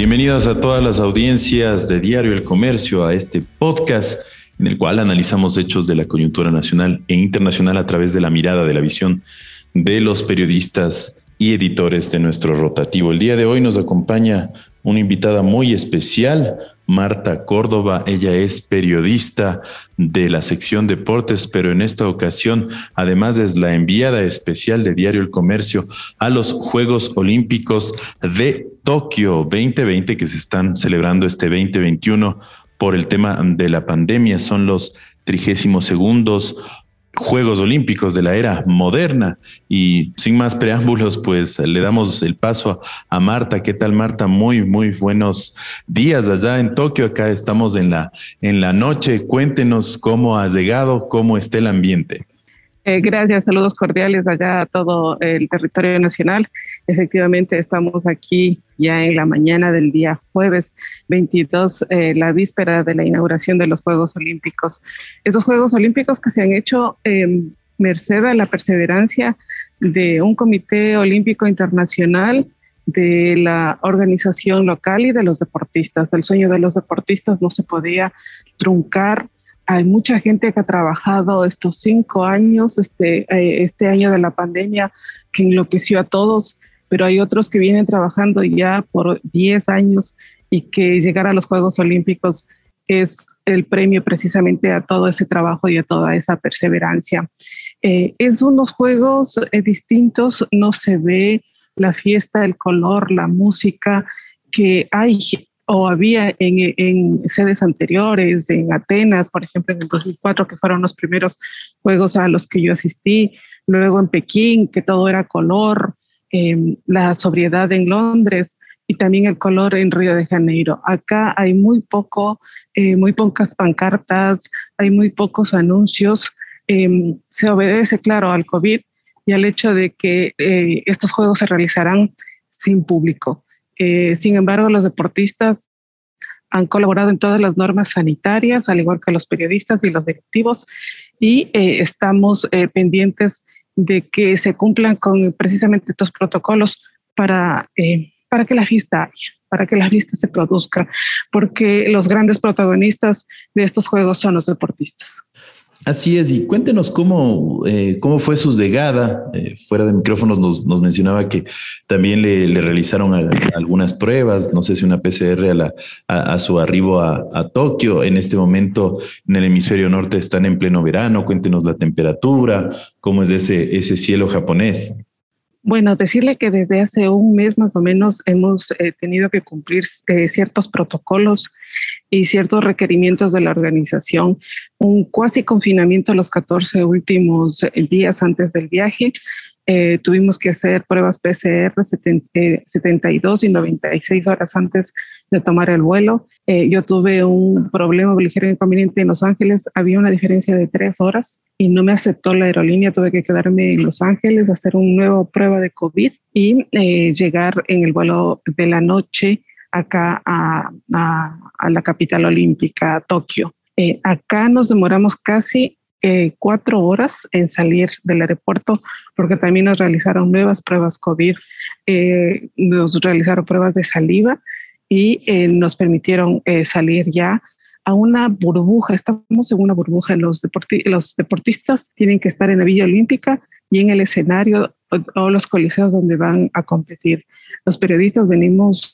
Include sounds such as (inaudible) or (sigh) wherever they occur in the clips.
Bienvenidos a todas las audiencias de Diario El Comercio a este podcast en el cual analizamos hechos de la coyuntura nacional e internacional a través de la mirada de la visión de los periodistas y editores de nuestro rotativo. El día de hoy nos acompaña una invitada muy especial, Marta Córdoba. Ella es periodista de la sección deportes, pero en esta ocasión además es la enviada especial de Diario El Comercio a los Juegos Olímpicos de Tokio 2020 que se están celebrando este 2021 por el tema de la pandemia. Son los trigésimos segundos Juegos Olímpicos de la era moderna. Y sin más preámbulos, pues le damos el paso a, Marta. ¿Qué tal, Marta? Muy, muy buenos días allá en Tokio. Acá estamos en la, en la noche. Cuéntenos cómo has llegado, cómo está el ambiente. Eh, gracias, saludos cordiales allá a todo el territorio nacional. Efectivamente, estamos aquí ya en la mañana del día jueves 22, eh, la víspera de la inauguración de los Juegos Olímpicos. Esos Juegos Olímpicos que se han hecho eh, merced a la perseverancia de un Comité Olímpico Internacional, de la organización local y de los deportistas. El sueño de los deportistas no se podía truncar hay mucha gente que ha trabajado estos cinco años, este, eh, este año de la pandemia, que enloqueció a todos, pero hay otros que vienen trabajando ya por 10 años y que llegar a los Juegos Olímpicos es el premio precisamente a todo ese trabajo y a toda esa perseverancia. Eh, es unos juegos eh, distintos, no se ve la fiesta, el color, la música que hay o había en, sedes anteriores, en Atenas, por ejemplo, en el 2004, que fueron los primeros juegos a los que yo asistí, luego en Pekín, que todo era color, em, la sobriedad en Londres y también el color en Río de Janeiro. Acá hay muy poco, eh, muy pocas pancartas, hay muy pocos anuncios. Em, se obedece, claro, al COVID y al hecho de que eh, estos juegos se realizarán sin público. Eh, sin embargo, los deportistas han colaborado en todas las normas sanitarias, al igual que los periodistas y los directivos, y eh, estamos eh, pendientes de que se cumplan con precisamente estos protocolos para, para que la fiesta haya, para que la fiesta se produzca, porque los grandes protagonistas de estos juegos son los deportistas. Así es, y cuéntenos cómo, eh, cómo fue su llegada. Eh, fuera de micrófonos nos, mencionaba que también le, realizaron algunas pruebas, no sé si una PCR a, la, a, su arribo a, a, Tokio. En este momento en el hemisferio norte están en pleno verano. Cuéntenos la temperatura, cómo es ese, ese cielo japonés. Bueno, decirle que desde hace un mes más o menos hemos eh, tenido que cumplir eh, ciertos protocolos y ciertos requerimientos de la organización, un cuasi confinamiento los 14 últimos eh, días antes del viaje, eh, tuvimos que hacer pruebas PCR 72 y 96 horas antes de tomar el vuelo. Eh, yo tuve un problema, un ligero inconveniente en Los Ángeles. Había una diferencia de tres horas y no me aceptó la aerolínea. Tuve que quedarme en Los Ángeles, hacer una nueva prueba de COVID y eh, llegar en el vuelo de la noche acá a, a la capital olímpica, Tokio. acá nos demoramos casi eh, cuatro horas en salir del aeropuerto porque también nos realizaron nuevas pruebas COVID, eh, nos realizaron pruebas de saliva y eh, nos permitieron salir ya a una burbuja. Estamos en una burbuja. Los, los deportistas tienen que estar en la Villa Olímpica y en el escenario o, los coliseos donde van a competir. Los periodistas venimos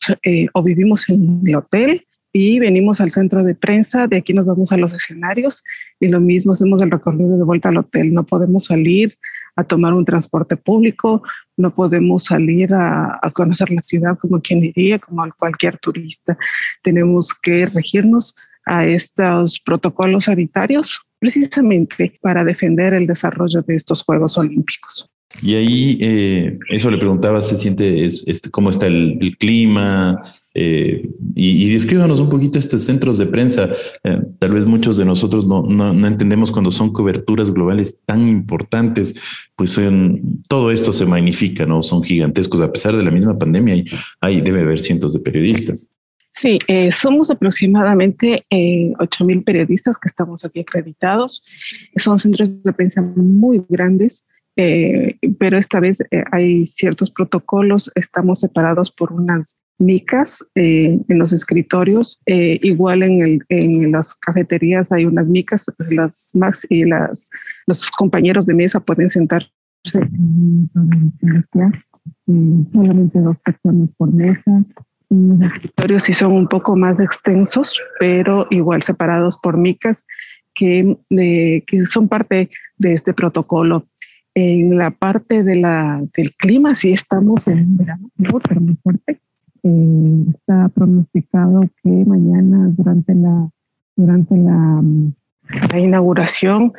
o vivimos en el hotel y venimos al centro de prensa, de aquí nos vamos a los escenarios y lo mismo hacemos el recorrido de vuelta al hotel. No podemos salir a tomar un transporte público, no podemos salir a, conocer la ciudad como quien iría, como cualquier turista. Tenemos que regirnos a estos protocolos sanitarios precisamente para defender el desarrollo de estos Juegos Olímpicos. Y ahí, eh, eso le preguntaba, ¿se siente cómo está el, el clima? Eh, y, y, descríbanos un poquito estos centros de prensa. Eh, tal vez muchos de nosotros no, no, entendemos cuando son coberturas globales tan importantes, pues son, todo esto se magnifica, ¿no? Son gigantescos. A pesar de la misma pandemia, hay, hay debe haber cientos de periodistas. Sí, eh, somos aproximadamente eh, 8.000 periodistas que estamos aquí acreditados. Son centros de prensa muy grandes. Pero esta vez hay ciertos protocolos, estamos separados por unas micas en los escritorios, igual en, en, las cafeterías hay unas micas, las max y las, los compañeros de mesa pueden sentarse solamente dos personas por mesa. Los escritorios sí son un poco más extensos, pero igual separados por micas que, que son parte de este protocolo. En la parte de la, del clima sí estamos en un verano, muy fuerte. Eh, está pronosticado que mañana durante la, durante la, la inauguración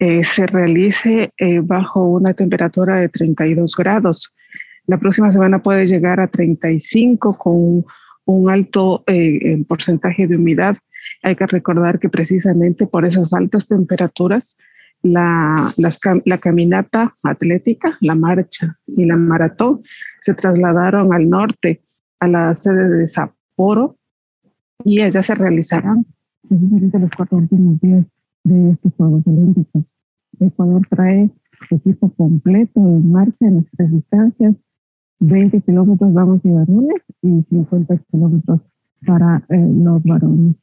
eh, se realice eh, bajo una temperatura de 32 grados. La próxima semana puede llegar a 35 con un alto eh, porcentaje de humedad. Hay que recordar que precisamente por esas altas temperaturas, la, la caminata atlética, la marcha y la maratón se trasladaron al norte, a la sede de Sapporo, y allá se realizarán precisamente los cuatro últimos días de estos Juegos Olímpicos. Ecuador trae equipo completo en marcha en las tres distancias, 20 kilómetros vamos y varones y 50 kilómetros para eh, los varones.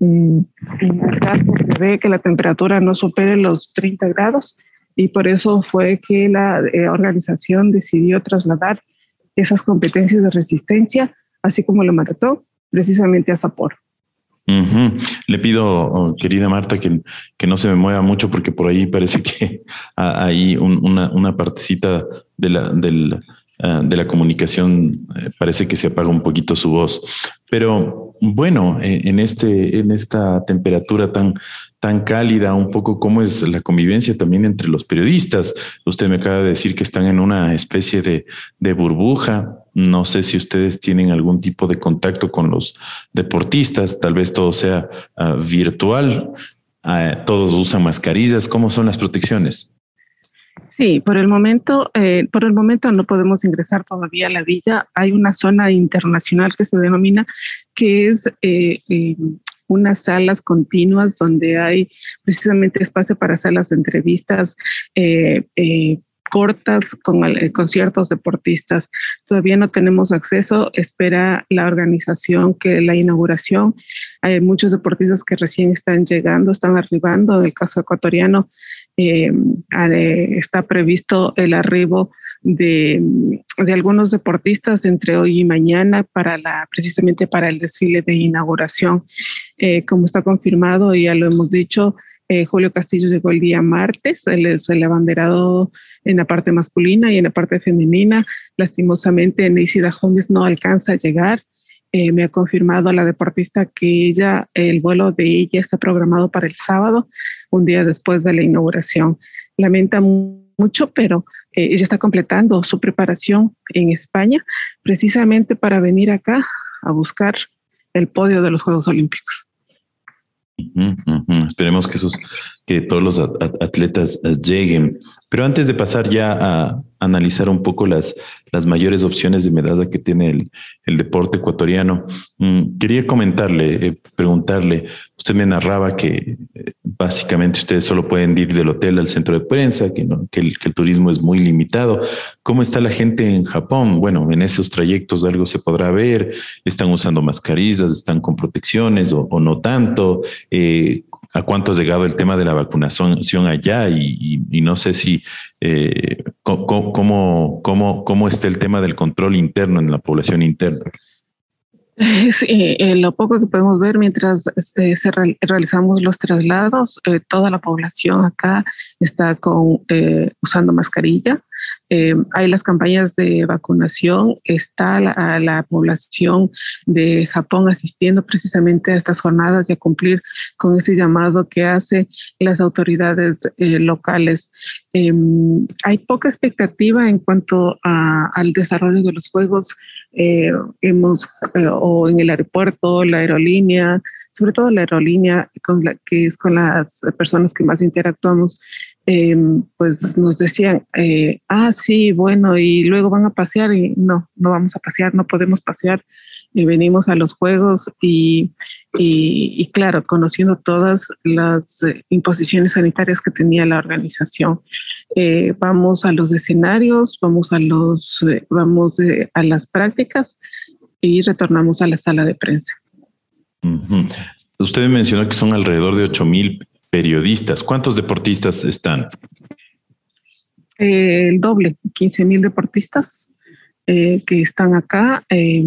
Eh, en el caso se ve que la temperatura no supere los 30 grados y por eso fue que la eh, organización decidió trasladar esas competencias de resistencia, así como la maratón, precisamente a Sapporo. Le pido, oh, querida Marta, que, que, no se me mueva mucho porque por ahí parece que (laughs) hay una, una partecita de la, Ah, de la comunicación eh, parece que se apaga un poquito su voz. Pero bueno, eh, en, este, en esta temperatura tan, tan cálida, un poco cómo es la convivencia también entre los periodistas. Usted me acaba de decir que están en una especie de, de burbuja. No sé si ustedes tienen algún tipo de contacto con los deportistas, tal vez todo sea ah, virtual, ah, todos usan mascarillas. ¿Cómo son las protecciones? Sí, por el momento, eh, por el momento no podemos ingresar todavía a la villa. Hay una zona internacional que se denomina, que es eh, eh, unas salas continuas donde hay precisamente espacio para salas de entrevistas cortas con, con, ciertos deportistas. Todavía no tenemos acceso, espera la organización que la inauguración. Hay muchos deportistas que recién están llegando, están arribando. En el caso ecuatoriano, eh, está previsto el arribo de, algunos deportistas entre hoy y mañana para la, precisamente para el desfile de inauguración. Eh, como está confirmado, ya lo hemos dicho, eh, Julio Castillo llegó el día martes, él es el abanderado en la parte masculina y en la parte femenina. Lastimosamente, Neisida Holmes no alcanza a llegar. Eh, me ha confirmado la deportista que ella, el vuelo de ella está programado para el sábado, un día después de la inauguración. Lamenta mucho, pero eh, ella está completando su preparación en España precisamente para venir acá a buscar el podio de los Juegos Olímpicos. Esperemos que esos, que todos los atletas eh, lleguen. Pero antes de pasar ya a analizar un poco las, las mayores opciones de medalla que tiene el, el deporte ecuatoriano, mm, quería comentarle, eh, preguntarle, usted me narraba que eh, básicamente ustedes solo pueden ir del hotel al centro de prensa, que, no, que, el, turismo es muy limitado. ¿Cómo está la gente en Japón? Bueno, en esos trayectos algo se podrá ver, están usando mascarillas, están con protecciones o, o no tanto. Eh, a cuánto ha llegado el tema de la vacunación allá y, no sé si eh, cómo, cómo, cómo, está el tema del control interno en la población interna. Sí, eh, lo poco que podemos ver mientras este, se realizamos los traslados, eh, toda la población acá está con, usando mascarilla. Eh, hay las campañas de vacunación, está la, la, población de Japón asistiendo precisamente a estas jornadas y a cumplir con ese llamado que hace las autoridades eh, locales. Em, hay poca expectativa en cuanto al desarrollo de los juegos. Eh, hemos, o en el aeropuerto, la aerolínea, sobre todo la aerolínea, con la, que es con las personas que más interactuamos, Em, pues nos decían, eh, ah, sí, bueno, y luego van a pasear y no, no vamos a pasear, no podemos pasear y venimos a los juegos y, y, claro, conociendo todas las eh, imposiciones sanitarias que tenía la organización. Eh, vamos a los escenarios, vamos a los, vamos a las prácticas y retornamos a la sala de prensa. Usted mencionó que son alrededor de 8 mil periodistas. ¿Cuántos deportistas están? Eh, el doble, 15 mil deportistas eh, que están acá. Eh,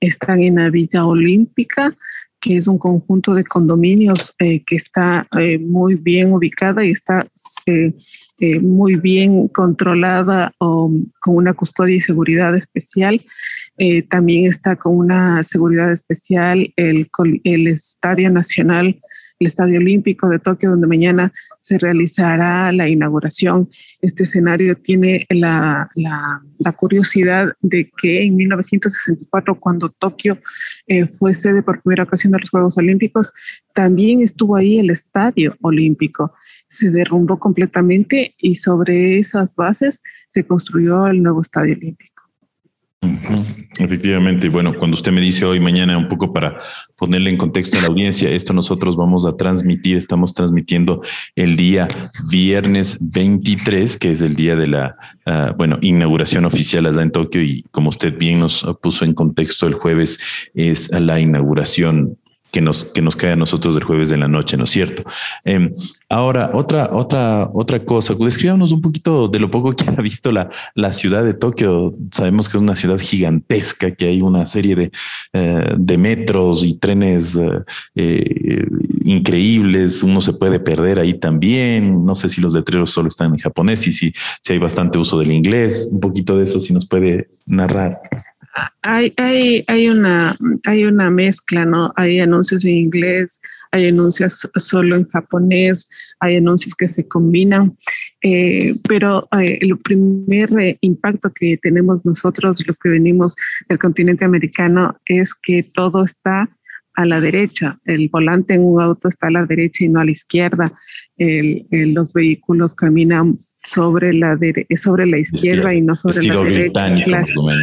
están en la Villa Olímpica, que es un conjunto de condominios que está muy bien ubicada y está muy bien controlada con una custodia y seguridad especial. también está con una seguridad especial el, el Estadio Nacional el Estadio Olímpico de Tokio, donde mañana se realizará la inauguración. Este escenario tiene la, curiosidad de que en 1964, cuando Tokio eh, fue sede por primera ocasión de los Juegos Olímpicos, también estuvo ahí el Estadio Olímpico. Se derrumbó completamente y sobre esas bases se construyó el nuevo Estadio Olímpico. Efectivamente, bueno, cuando usted me dice hoy, mañana, un poco para ponerle en contexto a la audiencia, esto nosotros vamos a transmitir, estamos transmitiendo el día viernes 23, que es el día de la, ah, bueno, inauguración oficial allá en Tokio y como usted bien nos puso en contexto, el jueves es la inauguración que nos, que nos cae a nosotros el jueves de la noche, ¿no es cierto? Em, ahora, otra, otra, otra cosa, describamos un poquito de lo poco que ha visto la, la ciudad de Tokio. Sabemos que es una ciudad gigantesca, que hay una serie de, eh, de metros y trenes eh, eh, increíbles, uno se puede perder ahí también. No sé si los letreros solo están en japonés y si, si hay bastante uso del inglés, un poquito de eso, si nos puede narrar hay, hay, hay, una, hay una mezcla, ¿no? Hay anuncios en inglés, hay anuncios solo en japonés, hay anuncios que se combinan, eh, pero eh, el primer eh, impacto que tenemos nosotros, los que venimos del continente americano, es que todo está a la derecha. El volante en un auto está a la derecha y no a la izquierda. los vehículos caminan sobre la, sobre la izquierda y no sobre la derecha.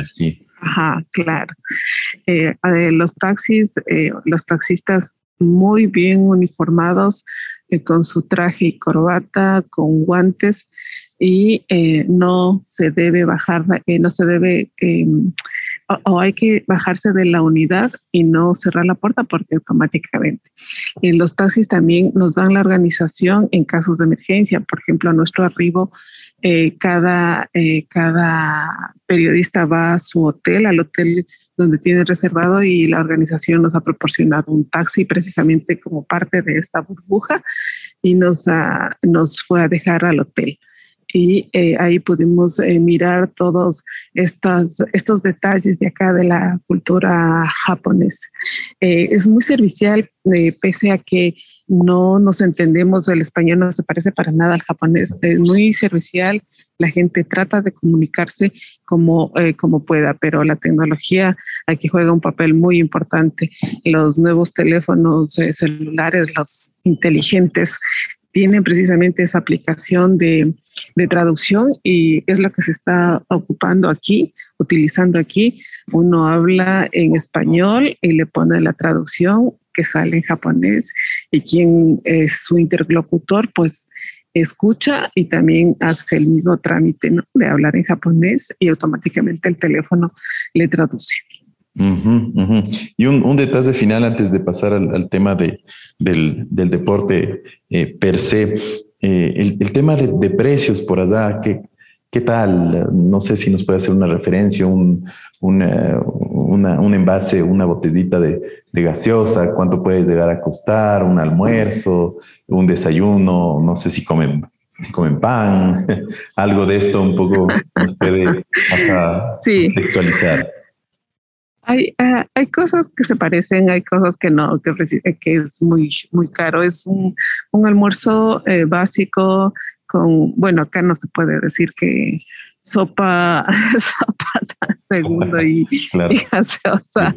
sí. Ajá, claro. Eh, los taxis, eh, los taxistas muy bien uniformados, eh, con su traje y corbata, con guantes, y no se debe bajar, no se debe, em, o, hay que bajarse de la unidad y no cerrar la puerta porque automáticamente. los taxis también nos dan la organización en casos de emergencia. Por ejemplo, a nuestro arribo eh, cada, eh, cada periodista va a su hotel, al hotel donde tiene reservado y la organización nos ha proporcionado un taxi precisamente como parte de esta burbuja y nos, nos fue a dejar al hotel. Y eh, ahí pudimos mirar todos estos, estos detalles de acá de la cultura japonesa. es muy servicial, pese a que no nos entendemos, el español no se parece para nada al japonés, es muy servicial, la gente trata de comunicarse como, eh, como pueda, pero la tecnología aquí juega un papel muy importante. Los nuevos teléfonos eh, celulares, los inteligentes, tienen precisamente esa aplicación de, de, traducción y es lo que se está ocupando aquí, utilizando aquí. Uno habla en español y le pone la traducción que sale en japonés y quien es su interlocutor, pues escucha y también hace el mismo trámite de hablar en japonés y automáticamente el teléfono le traduce. Y un, detalle final antes de pasar al, tema de, del, deporte eh, per se. Eh, el, tema de, precios por allá, ¿qué, ¿qué tal? No sé si nos puede hacer una referencia, un, un envase, una botellita de, gaseosa, cuánto puede llegar a costar, un almuerzo, un desayuno, no sé si comen, si comen pan, (laughs) algo de esto un poco nos puede hasta sexualizar. Hay, ah, hay cosas que se parecen, hay cosas que no, que, que es muy, muy caro. Es un, almuerzo eh, básico con, bueno, acá no se puede decir que sopa, (laughs) sopa segundo y, gaseosa.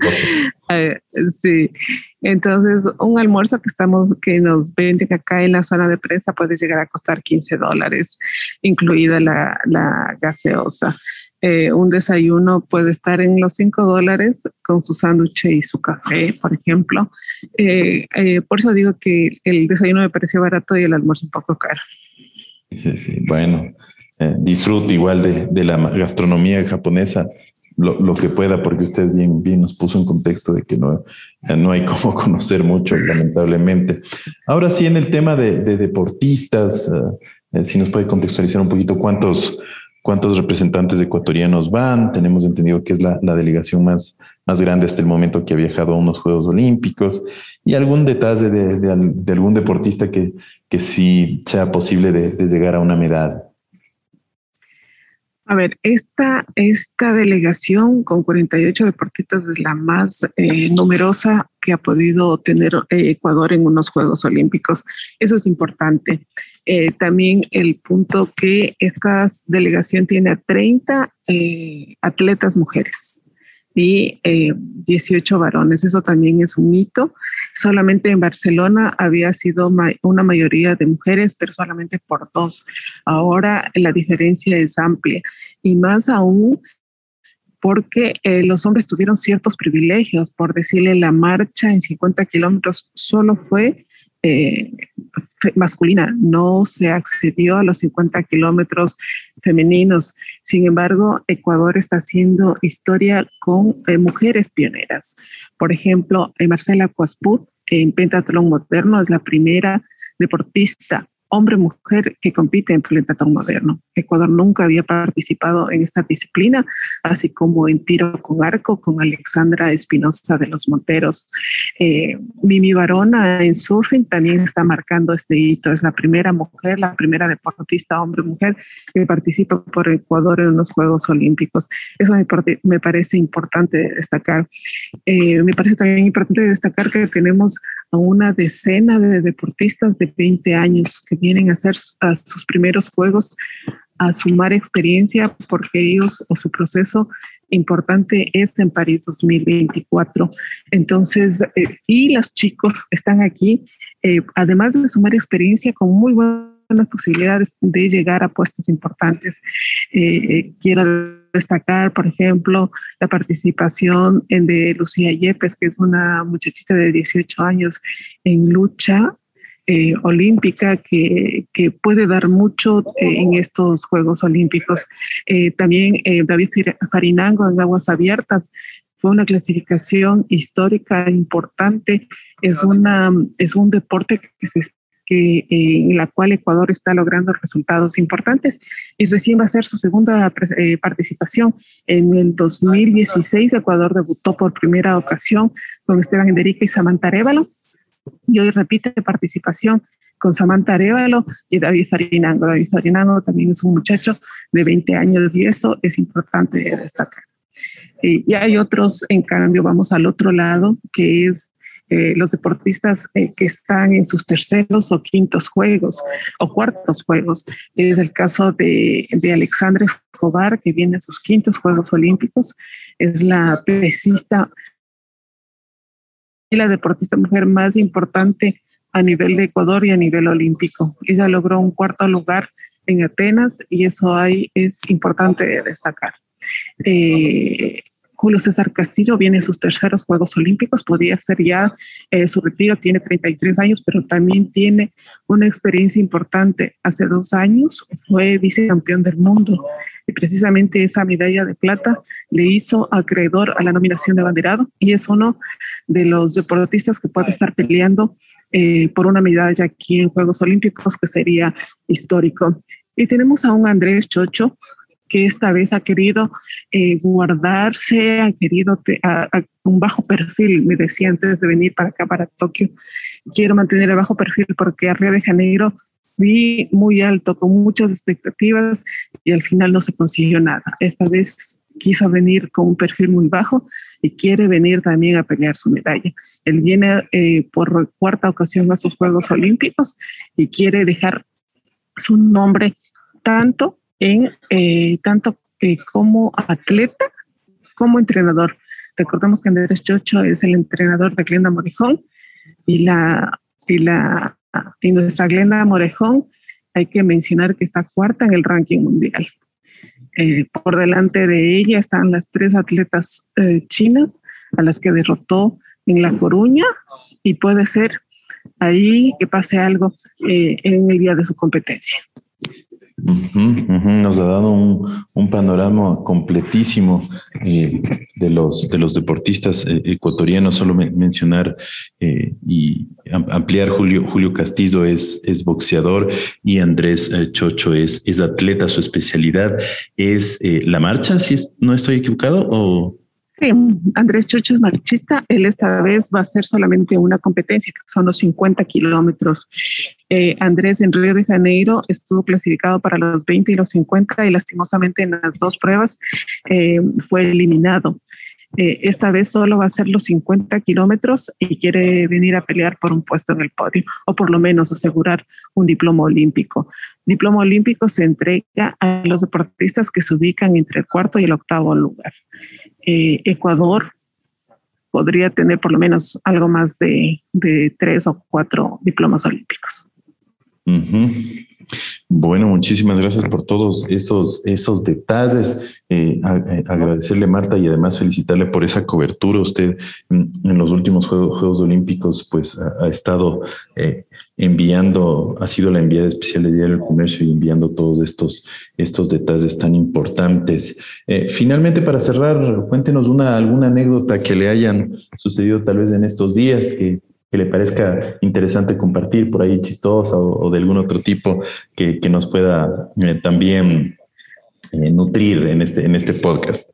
Eh, sí. Entonces, un almuerzo que estamos, que nos venden acá en la zona de prensa puede llegar a costar 15 dólares, incluida la, gaseosa. Eh, un desayuno puede estar en los 5 dólares con su sándwich y su café, por ejemplo. Eh, por eso digo que el desayuno me pareció barato y el almuerzo un poco caro. Sí, sí, bueno, eh, disfruto igual de, la gastronomía japonesa. lo, que pueda, porque usted bien, bien nos puso en contexto de que no, no hay (laughs) cómo conocer mucho, lamentablemente. Ahora sí, en el tema de, deportistas, eh, si nos puede contextualizar un poquito cuántos, cuántos representantes ecuatorianos van. Tenemos entendido que es la, delegación más, más grande hasta el momento que ha viajado a unos Juegos Olímpicos y algún detalle de, algún deportista que, que sí sea posible de llegar a una medalla. A ver, esta, esta delegación con 48 deportistas es la más eh, numerosa que ha podido tener eh, Ecuador en unos Juegos Olímpicos. Eso es importante. Eh, también el punto que esta delegación tiene a 30 atletas mujeres y 18 varones. Eso también es un hito Solamente en Barcelona había sido una mayoría de mujeres, pero solamente por dos. Ahora la diferencia es amplia y más aún porque eh, los hombres tuvieron ciertos privilegios, por decirle, la marcha en 50 kilómetros solo fue eh, masculina, no se accedió a los 50 kilómetros femeninos. Sin embargo, Ecuador está haciendo historia con eh, mujeres pioneras. Por ejemplo, Marcela Cuasput en pentatlón moderno es la primera deportista hombre-mujer que compite en pentatlón moderno. Ecuador nunca había participado en esta disciplina, así como en tiro con arco con Alexandra Espinosa de los Monteros. Eh, Mimi Barona en surfing también está marcando este hito. Es la primera mujer, la primera deportista hombre-mujer que participa por Ecuador en los Juegos Olímpicos. Eso me, parece importante destacar. Eh, me parece también importante destacar que tenemos a una decena de deportistas de 20 años que vienen a hacer sus primeros Juegos a sumar experiencia porque ellos o su proceso importante es en París 2024. Entonces, eh, y los chicos están aquí, eh, además de sumar experiencia con muy buenas posibilidades de llegar a puestos importantes. Eh, quiero destacar, por ejemplo, la participación de Lucía Yepes, que es una muchachita de 18 años en lucha eh, olímpica que, que, puede dar mucho eh, en estos Juegos Olímpicos. Eh, también David Farinango en aguas abiertas fue una clasificación histórica importante. Es, una, es un deporte que en la cual Ecuador está logrando resultados importantes y recién va a ser su segunda participación. En el 2016 Ecuador debutó por primera ocasión con Esteban Enderica y Samantha Arevalo y hoy repite participación con Samantha Arevalo y David Farinango. David Farinango también es un muchacho de 20 años y eso es importante destacar. y hay otros, en cambio, vamos al otro lado, que es eh, los deportistas eh, que están en sus terceros o quintos juegos o cuartos juegos. Es el caso de, de Alexandra Escobar, que viene a sus quintos Juegos Olímpicos. Es la pesista y la deportista mujer más importante a nivel de Ecuador y a nivel olímpico. Ella logró un cuarto lugar en Atenas y eso ahí es importante destacar. Eh, Julio César Castillo viene a sus terceros Juegos Olímpicos, podría ser ya eh, su retiro, tiene 33 años, pero también tiene una experiencia importante. Hace dos años fue vicecampeón del mundo y precisamente esa medalla de plata le hizo acreedor a la nominación de banderado y es uno de los deportistas que puede estar peleando eh, por una medalla aquí en Juegos Olímpicos que sería histórico. Y tenemos a un Andrés Chocho, que esta vez ha querido eh, guardarse, ha querido un bajo perfil, me decía antes de venir para acá, para Tokio, quiero mantener el bajo perfil porque a Río de Janeiro fui muy alto, con muchas expectativas y al final no se consiguió nada. Esta vez quiso venir con un perfil muy bajo y quiere venir también a pelear su medalla. Él viene eh, por cuarta ocasión a sus Juegos Olímpicos y quiere dejar su nombre tanto en eh, tanto eh, como atleta como entrenador. Recordemos que Andrés Chocho es el entrenador de Glenda Morejón y la y la y nuestra Glenda Morejón hay que mencionar que está cuarta en el ranking mundial. Eh, por delante de ella están las tres atletas chinas a las que derrotó en La Coruña y puede ser ahí que pase algo en el día de su competencia. Nos ha dado un, panorama completísimo eh, de, los, de los deportistas eh, ecuatorianos. Solo mencionar eh, y ampliar, Julio, Julio Castillo es, es boxeador y Andrés Chocho es, es atleta. Su especialidad es la marcha, si no estoy equivocado, o Sí, Andrés Chocho es marchista. Él esta vez va a hacer solamente una competencia, que son los 50 kilómetros. Eh, Andrés en Río de Janeiro estuvo clasificado para los 20 y los 50 y lastimosamente en las dos pruebas eh, fue eliminado. Eh, esta vez solo va a hacer los 50 kilómetros y quiere venir a pelear por un puesto en el podio o por lo menos asegurar un diploma olímpico. Diploma olímpico se entrega a los deportistas que se ubican entre el cuarto y el octavo lugar. Eh, Ecuador podría tener por lo menos algo más de, tres o cuatro diplomas olímpicos. Bueno, muchísimas gracias por todos esos, esos detalles. Eh, eh, agradecerle, Marta, y además felicitarle por esa cobertura. Usted en, los últimos Juegos, Olímpicos, pues ha, estado enviando, ha sido la enviada especial de Diario del Comercio y enviando todos estos, estos detalles tan importantes. Eh, finalmente, para cerrar, cuéntenos una, alguna anécdota que le hayan sucedido tal vez en estos días que, le parezca interesante compartir por ahí, chistosa o, de algún otro tipo que, nos pueda eh, también eh, nutrir en este, en este podcast.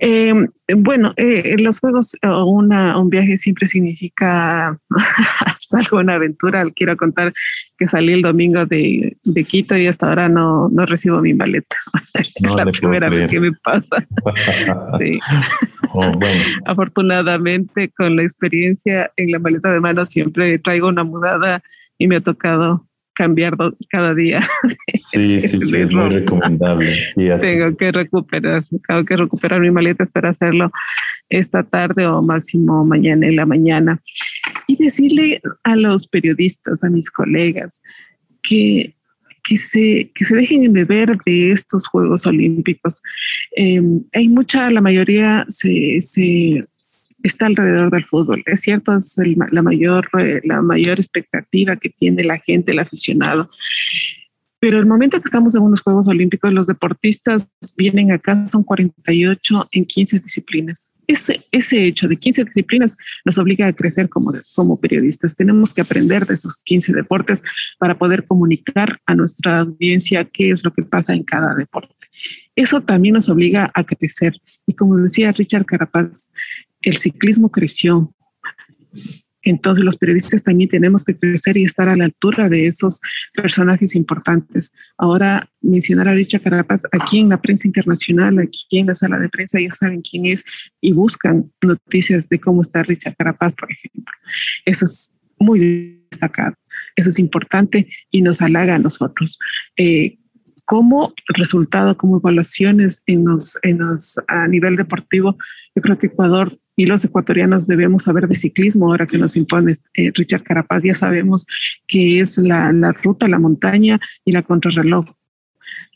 Eh, bueno, eh, los juegos o un viaje siempre significa (laughs) algo, una aventura. Quiero contar que salí el domingo de, Quito y hasta ahora no, no recibo mi maleta. (laughs) es la primera vez que me pasa. (laughs) Oh, Afortunadamente, con la experiencia en la maleta de mano siempre traigo una mudada y me ha tocado cambiar cada día. (laughs) Sí, sí, sí es muy recomendable. tengo que recuperar, tengo que recuperar mi maleta para hacerlo esta tarde o máximo mañana en la mañana. Y decirle a los periodistas, a mis colegas, que que se, que se dejen beber de estos Juegos Olímpicos. Em, hay mucha, la mayoría se, se está alrededor del fútbol. Es cierto, es la, mayor, eh, la mayor expectativa que tiene la gente, el aficionado. Pero el momento que estamos en unos Juegos Olímpicos, los deportistas vienen acá, son 48 en 15 disciplinas. Ese, ese hecho de 15 disciplinas nos obliga a crecer como, como periodistas. Tenemos que aprender de esos 15 deportes para poder comunicar a nuestra audiencia qué es lo que pasa en cada deporte. Eso también nos obliga a crecer. Y como decía Richard Carapaz, el ciclismo creció. Entonces los periodistas también tenemos que crecer y estar a la altura de esos personajes importantes. Ahora mencionar a Richard Carapaz aquí en la prensa internacional, aquí en la sala de prensa, ya saben quién es y buscan noticias de cómo está Richard Carapaz, por ejemplo. Eso es muy destacado. Eso es importante y nos halaga a nosotros. Eh, como resultado, como evaluaciones en los, en los, a nivel deportivo, yo creo que Ecuador y los ecuatorianos debemos saber de ciclismo ahora que nos impone eh, Richard Carapaz. Ya sabemos que es la, la ruta, la montaña y la contrarreloj.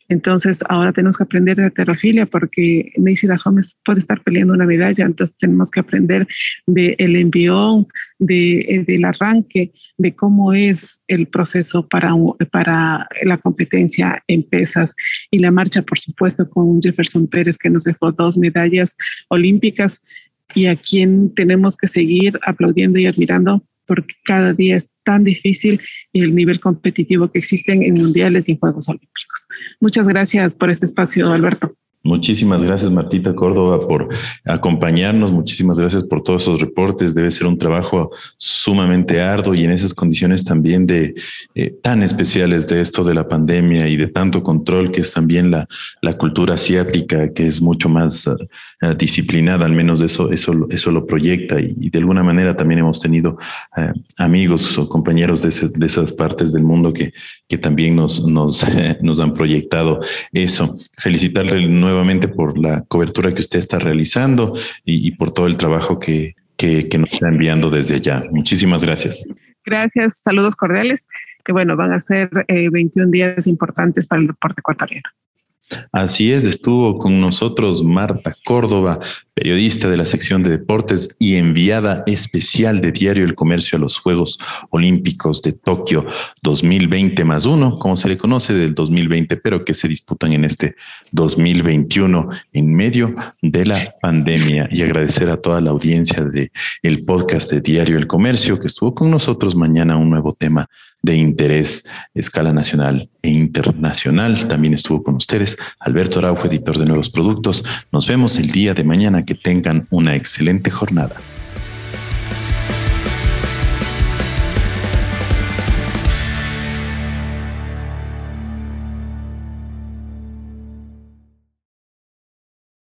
Entonces, ahora tenemos que aprender de terrofilia porque Macy Holmes puede estar peleando una medalla, entonces tenemos que aprender del el envión, de, eh, del arranque, de cómo es el proceso para, para la competencia en pesas y la marcha, por supuesto, con Jefferson Pérez, que nos dejó dos medallas olímpicas y a quien tenemos que seguir aplaudiendo y admirando porque cada día es tan difícil el nivel competitivo que existen en mundiales y en Juegos Olímpicos. Muchas gracias por este espacio, Alberto. Muchísimas gracias, Martita Córdoba, por acompañarnos. Muchísimas gracias por todos esos reportes. Debe ser un trabajo sumamente arduo y en esas condiciones también de eh, tan especiales de esto de la pandemia y de tanto control que es también la, cultura asiática, que es mucho más uh, disciplinada, al menos eso, eso, eso lo proyecta. Y, de alguna manera también hemos tenido uh, amigos o compañeros de, de, esas partes del mundo que, que también nos, nos, (laughs) nos han proyectado eso. Felicitarle nuevo nuevamente por la cobertura que usted está realizando y, por todo el trabajo que, nos está enviando desde allá. Muchísimas gracias. Gracias, saludos cordiales, que bueno, van a ser 21 eh, días importantes para el deporte ecuatoriano. Así es, estuvo con nosotros Marta Córdoba, periodista de la sección de deportes y enviada especial de Diario El Comercio a los Juegos Olímpicos de Tokio 2020 más uno, como se le conoce del 2020, pero que se disputan en este 2021 en medio de la pandemia. Y agradecer a toda la audiencia de podcast de Diario El Comercio que estuvo con nosotros mañana un nuevo tema de interés escala nacional e internacional. También estuvo con ustedes Alberto Araujo, editor de nuevos productos. Nos vemos el día de mañana. Que tengan una excelente jornada.